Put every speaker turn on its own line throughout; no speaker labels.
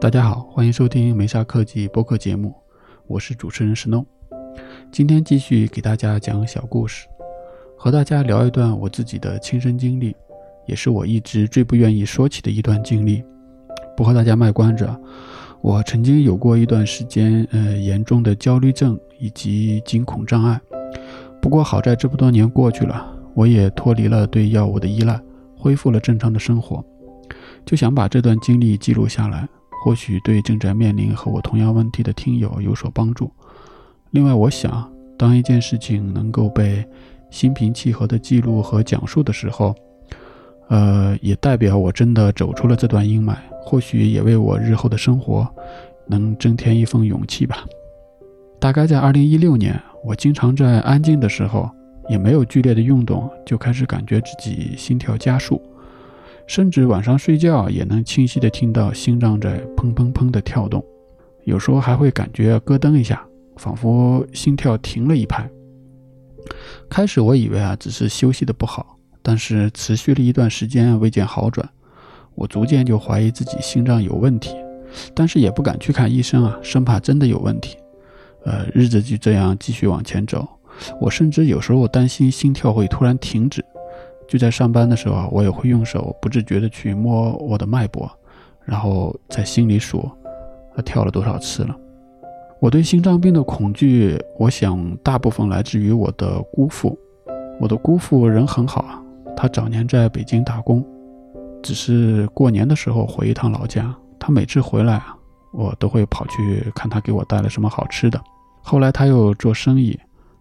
大家好，欢迎收听梅沙科技播客节目，我是主持人石弄。今天继续给大家讲小故事，和大家聊一段我自己的亲身经历，也是我一直最不愿意说起的一段经历。不和大家卖关子，我曾经有过一段时间，呃，严重的焦虑症以及惊恐障碍。不过好在这么多年过去了，我也脱离了对药物的依赖，恢复了正常的生活。就想把这段经历记录下来，或许对正在面临和我同样问题的听友有所帮助。另外，我想，当一件事情能够被心平气和的记录和讲述的时候，呃，也代表我真的走出了这段阴霾。或许也为我日后的生活能增添一份勇气吧。大概在二零一六年，我经常在安静的时候，也没有剧烈的运动，就开始感觉自己心跳加速，甚至晚上睡觉也能清晰的听到心脏在砰砰砰的跳动，有时候还会感觉咯噔一下，仿佛心跳停了一拍。开始我以为啊，只是休息的不好，但是持续了一段时间未见好转。我逐渐就怀疑自己心脏有问题，但是也不敢去看医生啊，生怕真的有问题。呃，日子就这样继续往前走，我甚至有时候担心心跳会突然停止。就在上班的时候啊，我也会用手不自觉地去摸我的脉搏，然后在心里数，他跳了多少次了。我对心脏病的恐惧，我想大部分来自于我的姑父。我的姑父人很好啊，他早年在北京打工。只是过年的时候回一趟老家，他每次回来啊，我都会跑去看他给我带了什么好吃的。后来他又做生意，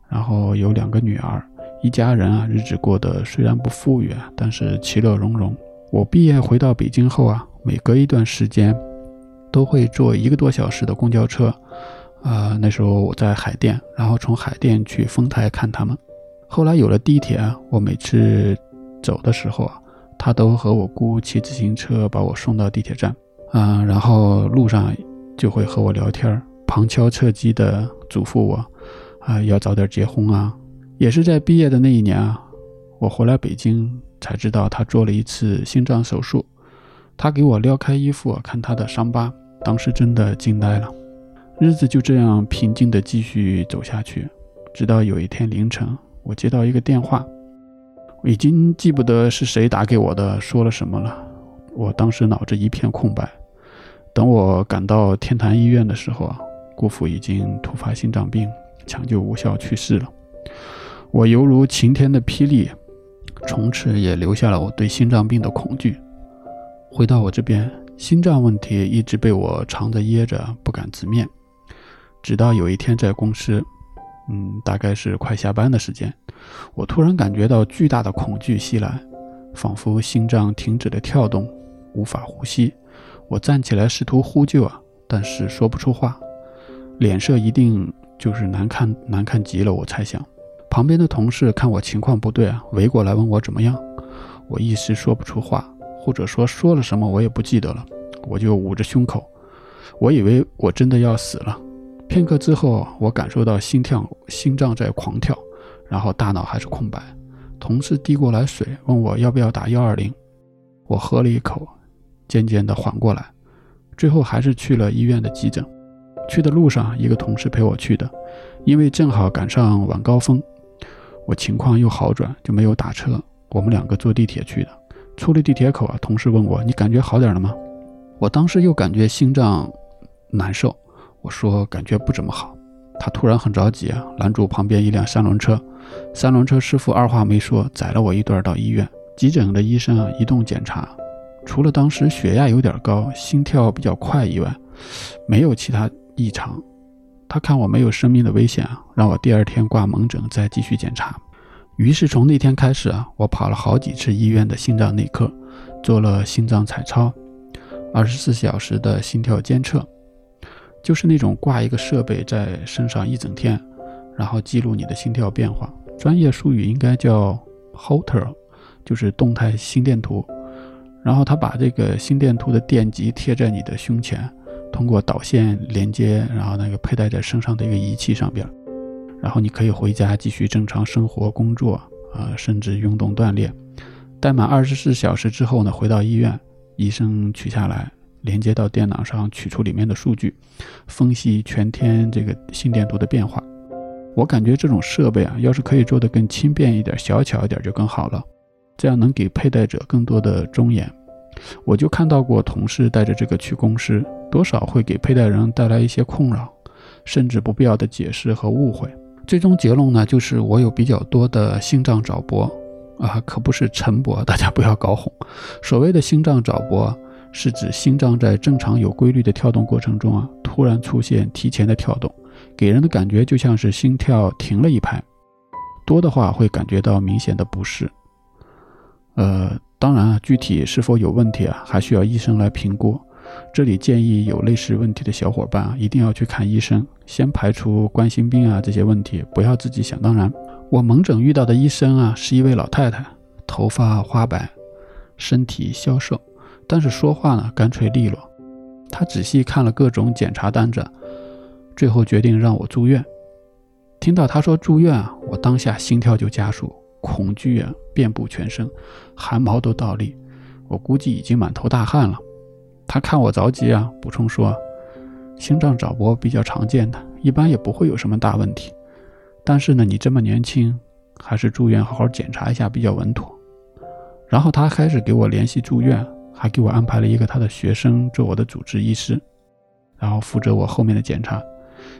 然后有两个女儿，一家人啊，日子过得虽然不富裕啊，但是其乐融融。我毕业回到北京后啊，每隔一段时间都会坐一个多小时的公交车，啊，那时候我在海淀，然后从海淀去丰台看他们。后来有了地铁，我每次走的时候啊。他都和我姑骑自行车把我送到地铁站，啊，然后路上就会和我聊天，旁敲侧击地嘱咐我，啊，要早点结婚啊。也是在毕业的那一年啊，我回来北京才知道他做了一次心脏手术。他给我撩开衣服看他的伤疤，当时真的惊呆了。日子就这样平静地继续走下去，直到有一天凌晨，我接到一个电话。我已经记不得是谁打给我的，说了什么了。我当时脑子一片空白。等我赶到天坛医院的时候啊，姑父已经突发心脏病，抢救无效去世了。我犹如晴天的霹雳，从此也留下了我对心脏病的恐惧。回到我这边，心脏问题一直被我藏着掖着，不敢直面。直到有一天在公司。嗯，大概是快下班的时间，我突然感觉到巨大的恐惧袭来，仿佛心脏停止了跳动，无法呼吸。我站起来试图呼救啊，但是说不出话，脸色一定就是难看难看极了。我猜想，旁边的同事看我情况不对啊，围过来问我怎么样。我一时说不出话，或者说说了什么我也不记得了，我就捂着胸口，我以为我真的要死了。片刻之后，我感受到心跳，心脏在狂跳，然后大脑还是空白。同事递过来水，问我要不要打幺二零。我喝了一口，渐渐地缓过来。最后还是去了医院的急诊。去的路上，一个同事陪我去的，因为正好赶上晚高峰，我情况又好转，就没有打车。我们两个坐地铁去的。出了地铁口啊，同事问我：“你感觉好点了吗？”我当时又感觉心脏难受。我说感觉不怎么好，他突然很着急啊，拦住旁边一辆三轮车，三轮车师傅二话没说，载了我一段到医院。急诊的医生啊，一动检查，除了当时血压有点高，心跳比较快以外，没有其他异常。他看我没有生命的危险啊，让我第二天挂门诊再继续检查。于是从那天开始啊，我跑了好几次医院的心脏内科，做了心脏彩超，二十四小时的心跳监测。就是那种挂一个设备在身上一整天，然后记录你的心跳变化，专业术语应该叫 Holter，就是动态心电图。然后他把这个心电图的电极贴在你的胸前，通过导线连接，然后那个佩戴在身上的一个仪器上边，然后你可以回家继续正常生活、工作，啊，甚至运动锻炼。待满二十四小时之后呢，回到医院，医生取下来连接到电脑上，取出里面的数据，分析全天这个心电图的变化。我感觉这种设备啊，要是可以做得更轻便一点、小巧一点就更好了，这样能给佩戴者更多的尊严。我就看到过同事带着这个去公司，多少会给佩戴人带来一些困扰，甚至不必要的解释和误会。最终结论呢，就是我有比较多的心脏早搏啊，可不是晨搏，大家不要搞混。所谓的心脏早搏，是指心脏在正常有规律的跳动过程中啊，突然出现提前的跳动，给人的感觉就像是心跳停了一拍，多的话会感觉到明显的不适。呃，当然啊，具体是否有问题啊，还需要医生来评估。这里建议有类似问题的小伙伴啊，一定要去看医生，先排除冠心病啊这些问题，不要自己想当然。我门诊遇到的医生啊，是一位老太太，头发花白，身体消瘦，但是说话呢干脆利落。她仔细看了各种检查单子，最后决定让我住院。听到她说住院啊，我当下心跳就加速，恐惧啊遍布全身，汗毛都倒立，我估计已经满头大汗了。他看我着急啊，补充说：“心脏早搏比较常见的，一般也不会有什么大问题。但是呢，你这么年轻，还是住院好好检查一下比较稳妥。”然后他开始给我联系住院，还给我安排了一个他的学生做我的主治医师，然后负责我后面的检查。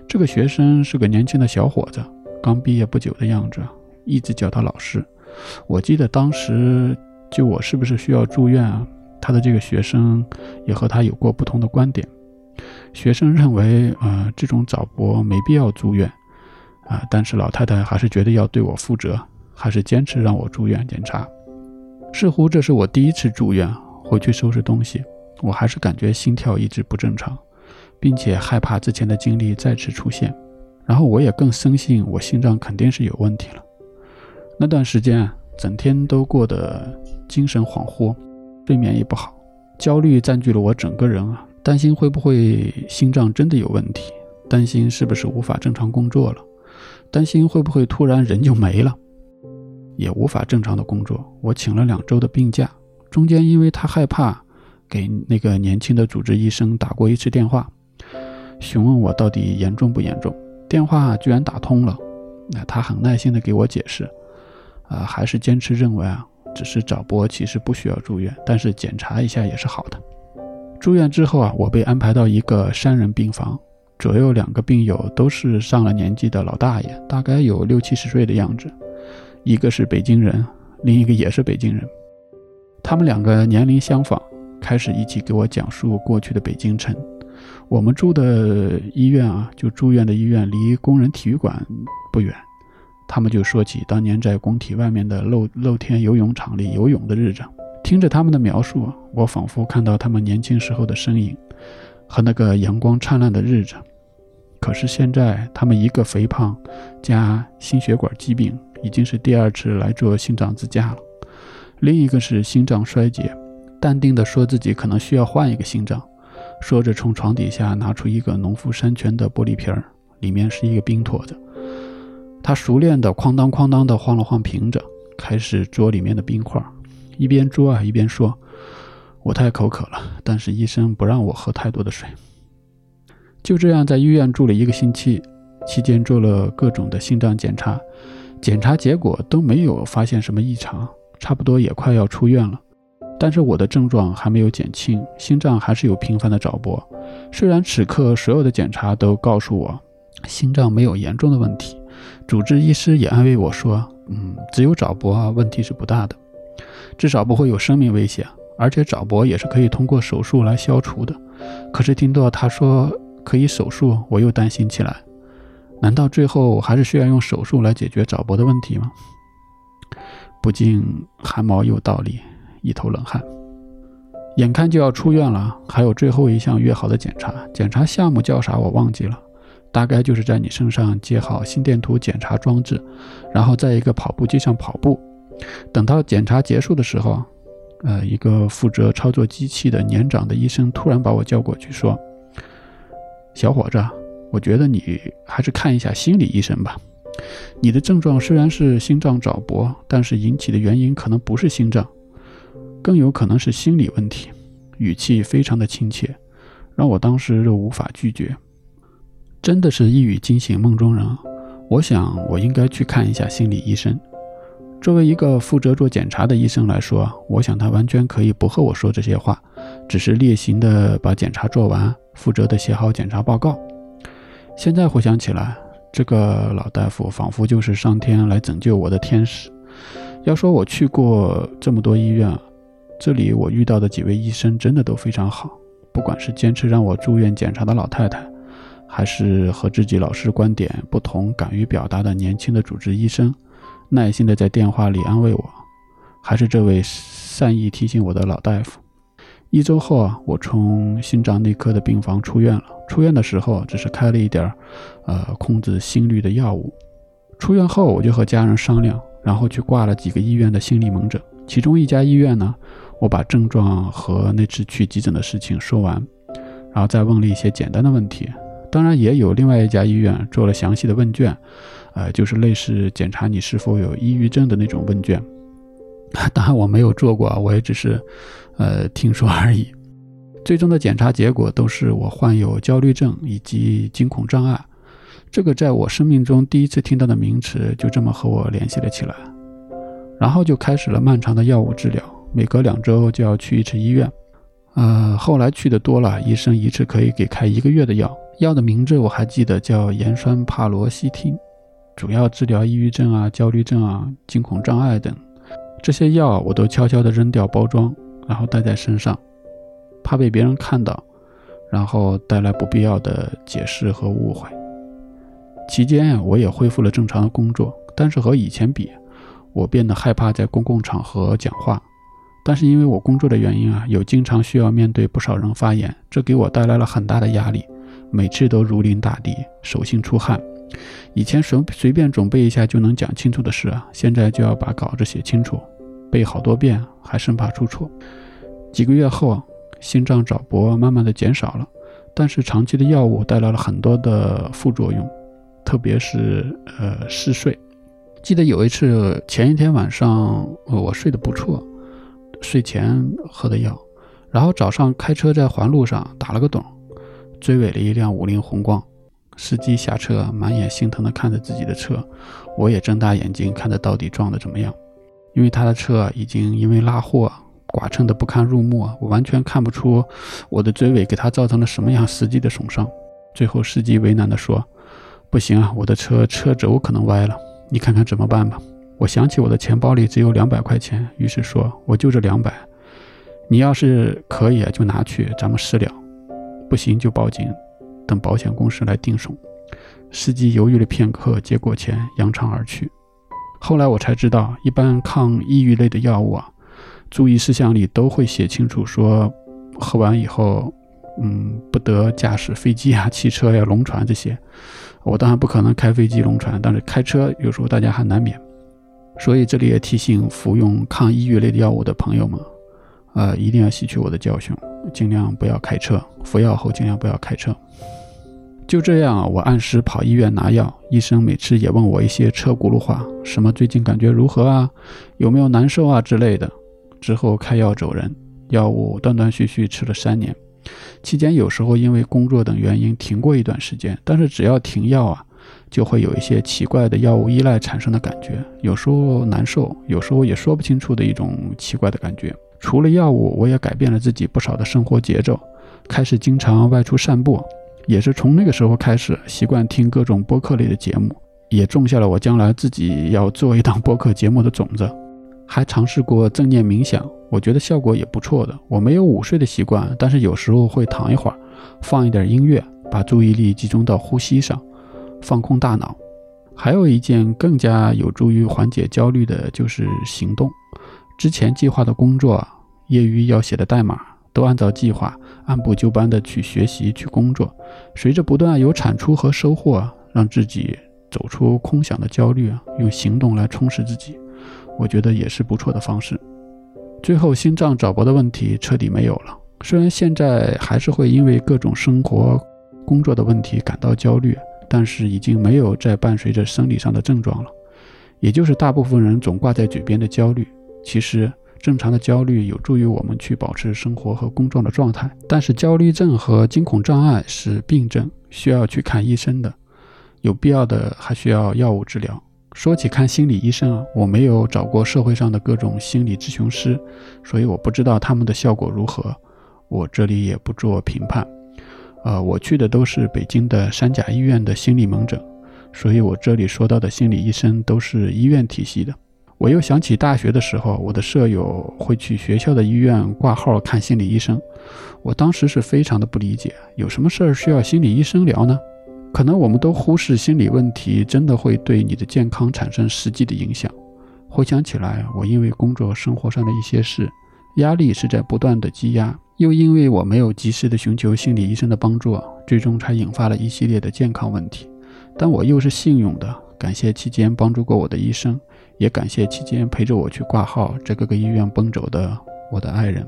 这个学生是个年轻的小伙子，刚毕业不久的样子，一直叫他老师。我记得当时就我是不是需要住院啊？他的这个学生也和他有过不同的观点。学生认为，呃，这种早搏没必要住院，啊，但是老太太还是觉得要对我负责，还是坚持让我住院检查。似乎这是我第一次住院，回去收拾东西，我还是感觉心跳一直不正常，并且害怕之前的经历再次出现。然后我也更深信我心脏肯定是有问题了。那段时间，整天都过得精神恍惚。睡眠也不好，焦虑占据了我整个人啊，担心会不会心脏真的有问题，担心是不是无法正常工作了，担心会不会突然人就没了，也无法正常的工作。我请了两周的病假，中间因为他害怕，给那个年轻的主治医生打过一次电话，询问我到底严重不严重。电话居然打通了，那他很耐心的给我解释，啊，还是坚持认为啊。只是早搏，其实不需要住院，但是检查一下也是好的。住院之后啊，我被安排到一个三人病房，左右两个病友都是上了年纪的老大爷，大概有六七十岁的样子。一个是北京人，另一个也是北京人。他们两个年龄相仿，开始一起给我讲述过去的北京城。我们住的医院啊，就住院的医院离工人体育馆不远。他们就说起当年在工体外面的露露天游泳场里游泳的日子，听着他们的描述，我仿佛看到他们年轻时候的身影和那个阳光灿烂的日子。可是现在，他们一个肥胖加心血管疾病，已经是第二次来做心脏支架了；另一个是心脏衰竭，淡定地说自己可能需要换一个心脏。说着，从床底下拿出一个农夫山泉的玻璃瓶儿，里面是一个冰坨子。他熟练地哐当哐当地晃了晃瓶子，开始啄里面的冰块，一边啄啊一边说：“我太口渴了，但是医生不让我喝太多的水。”就这样，在医院住了一个星期，期间做了各种的心脏检查，检查结果都没有发现什么异常，差不多也快要出院了。但是我的症状还没有减轻，心脏还是有频繁的早搏。虽然此刻所有的检查都告诉我，心脏没有严重的问题。主治医师也安慰我说：“嗯，只有早搏啊，问题是不大的，至少不会有生命危险。而且早搏也是可以通过手术来消除的。”可是听到他说可以手术，我又担心起来。难道最后还是需要用手术来解决早搏的问题吗？不禁汗毛又倒立，一头冷汗。眼看就要出院了，还有最后一项约好的检查，检查项目叫啥我忘记了。大概就是在你身上接好心电图检查装置，然后在一个跑步机上跑步。等到检查结束的时候，呃，一个负责操作机器的年长的医生突然把我叫过去说：“小伙子，我觉得你还是看一下心理医生吧。你的症状虽然是心脏早搏，但是引起的原因可能不是心脏，更有可能是心理问题。语气非常的亲切，让我当时都无法拒绝。真的是一语惊醒梦中人，我想我应该去看一下心理医生。作为一个负责做检查的医生来说，我想他完全可以不和我说这些话，只是例行的把检查做完，负责的写好检查报告。现在回想起来，这个老大夫仿佛就是上天来拯救我的天使。要说我去过这么多医院，这里我遇到的几位医生真的都非常好，不管是坚持让我住院检查的老太太。还是和自己老师观点不同、敢于表达的年轻的主治医生，耐心的在电话里安慰我；还是这位善意提醒我的老大夫。一周后啊，我从心脏内科的病房出院了。出院的时候只是开了一点儿，呃，控制心率的药物。出院后我就和家人商量，然后去挂了几个医院的心理门诊。其中一家医院呢，我把症状和那次去急诊的事情说完，然后再问了一些简单的问题。当然也有另外一家医院做了详细的问卷，呃，就是类似检查你是否有抑郁症的那种问卷。当然我没有做过，我也只是，呃，听说而已。最终的检查结果都是我患有焦虑症以及惊恐障碍。这个在我生命中第一次听到的名词，就这么和我联系了起来。然后就开始了漫长的药物治疗，每隔两周就要去一次医院。呃，后来去的多了，医生一次可以给开一个月的药。药的名字我还记得，叫盐酸帕罗西汀，主要治疗抑郁症啊、焦虑症啊、惊恐障碍等。这些药我都悄悄地扔掉包装，然后带在身上，怕被别人看到，然后带来不必要的解释和误会。期间呀，我也恢复了正常的工作，但是和以前比，我变得害怕在公共场合讲话。但是因为我工作的原因啊，有经常需要面对不少人发言，这给我带来了很大的压力。每次都如临大敌，手心出汗。以前随随便准备一下就能讲清楚的事啊，现在就要把稿子写清楚，背好多遍，还生怕出错。几个月后，心脏早搏慢慢的减少了，但是长期的药物带来了很多的副作用，特别是呃嗜睡。记得有一次前一天晚上，呃我睡得不错，睡前喝的药，然后早上开车在环路上打了个盹。追尾了一辆五菱宏光，司机下车，满眼心疼地看着自己的车，我也睁大眼睛看着到底撞得怎么样。因为他的车已经因为拉货剐蹭得不堪入目，我完全看不出我的追尾给他造成了什么样实际的损伤。最后司机为难地说：“不行啊，我的车车轴可能歪了，你看看怎么办吧。”我想起我的钱包里只有两百块钱，于是说：“我就这两百，你要是可以啊，就拿去，咱们私了。”不行就报警，等保险公司来定损。司机犹豫了片刻，接过钱，扬长而去。后来我才知道，一般抗抑郁类的药物啊，注意事项里都会写清楚，说喝完以后，嗯，不得驾驶飞机啊、汽车呀、龙船这些。我当然不可能开飞机、龙船，但是开车有时候大家还难免。所以这里也提醒服用抗抑郁类的药物的朋友们。呃，一定要吸取我的教训，尽量不要开车。服药后尽量不要开车。就这样，我按时跑医院拿药，医生每次也问我一些车轱辘话，什么最近感觉如何啊，有没有难受啊之类的。之后开药走人，药物断断续续吃了三年，期间有时候因为工作等原因停过一段时间，但是只要停药啊，就会有一些奇怪的药物依赖产生的感觉，有时候难受，有时候也说不清楚的一种奇怪的感觉。除了药物，我也改变了自己不少的生活节奏，开始经常外出散步。也是从那个时候开始，习惯听各种播客类的节目，也种下了我将来自己要做一档播客节目的种子。还尝试过正念冥想，我觉得效果也不错的。我没有午睡的习惯，但是有时候会躺一会儿，放一点音乐，把注意力集中到呼吸上，放空大脑。还有一件更加有助于缓解焦虑的，就是行动。之前计划的工作，业余要写的代码，都按照计划，按部就班的去学习去工作。随着不断有产出和收获，让自己走出空想的焦虑，用行动来充实自己，我觉得也是不错的方式。最后，心脏早搏的问题彻底没有了。虽然现在还是会因为各种生活、工作的问题感到焦虑，但是已经没有再伴随着生理上的症状了，也就是大部分人总挂在嘴边的焦虑。其实正常的焦虑有助于我们去保持生活和工作的状态，但是焦虑症和惊恐障碍是病症，需要去看医生的，有必要的还需要药物治疗。说起看心理医生啊，我没有找过社会上的各种心理咨询师，所以我不知道他们的效果如何，我这里也不做评判。呃，我去的都是北京的三甲医院的心理门诊，所以我这里说到的心理医生都是医院体系的。我又想起大学的时候，我的舍友会去学校的医院挂号看心理医生，我当时是非常的不理解，有什么事儿需要心理医生聊呢？可能我们都忽视心理问题真的会对你的健康产生实际的影响。回想起来，我因为工作生活上的一些事，压力是在不断的积压，又因为我没有及时的寻求心理医生的帮助，最终才引发了一系列的健康问题。但我又是幸运的，感谢期间帮助过我的医生。也感谢期间陪着我去挂号、在各个医院奔走的我的爱人。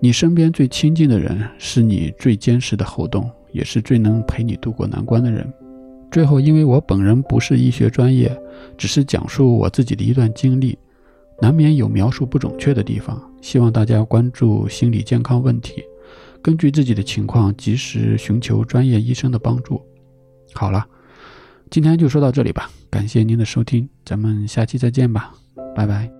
你身边最亲近的人，是你最坚实的后盾，也是最能陪你度过难关的人。最后，因为我本人不是医学专业，只是讲述我自己的一段经历，难免有描述不准确的地方。希望大家关注心理健康问题，根据自己的情况及时寻求专业医生的帮助。好了。今天就说到这里吧，感谢您的收听，咱们下期再见吧，拜拜。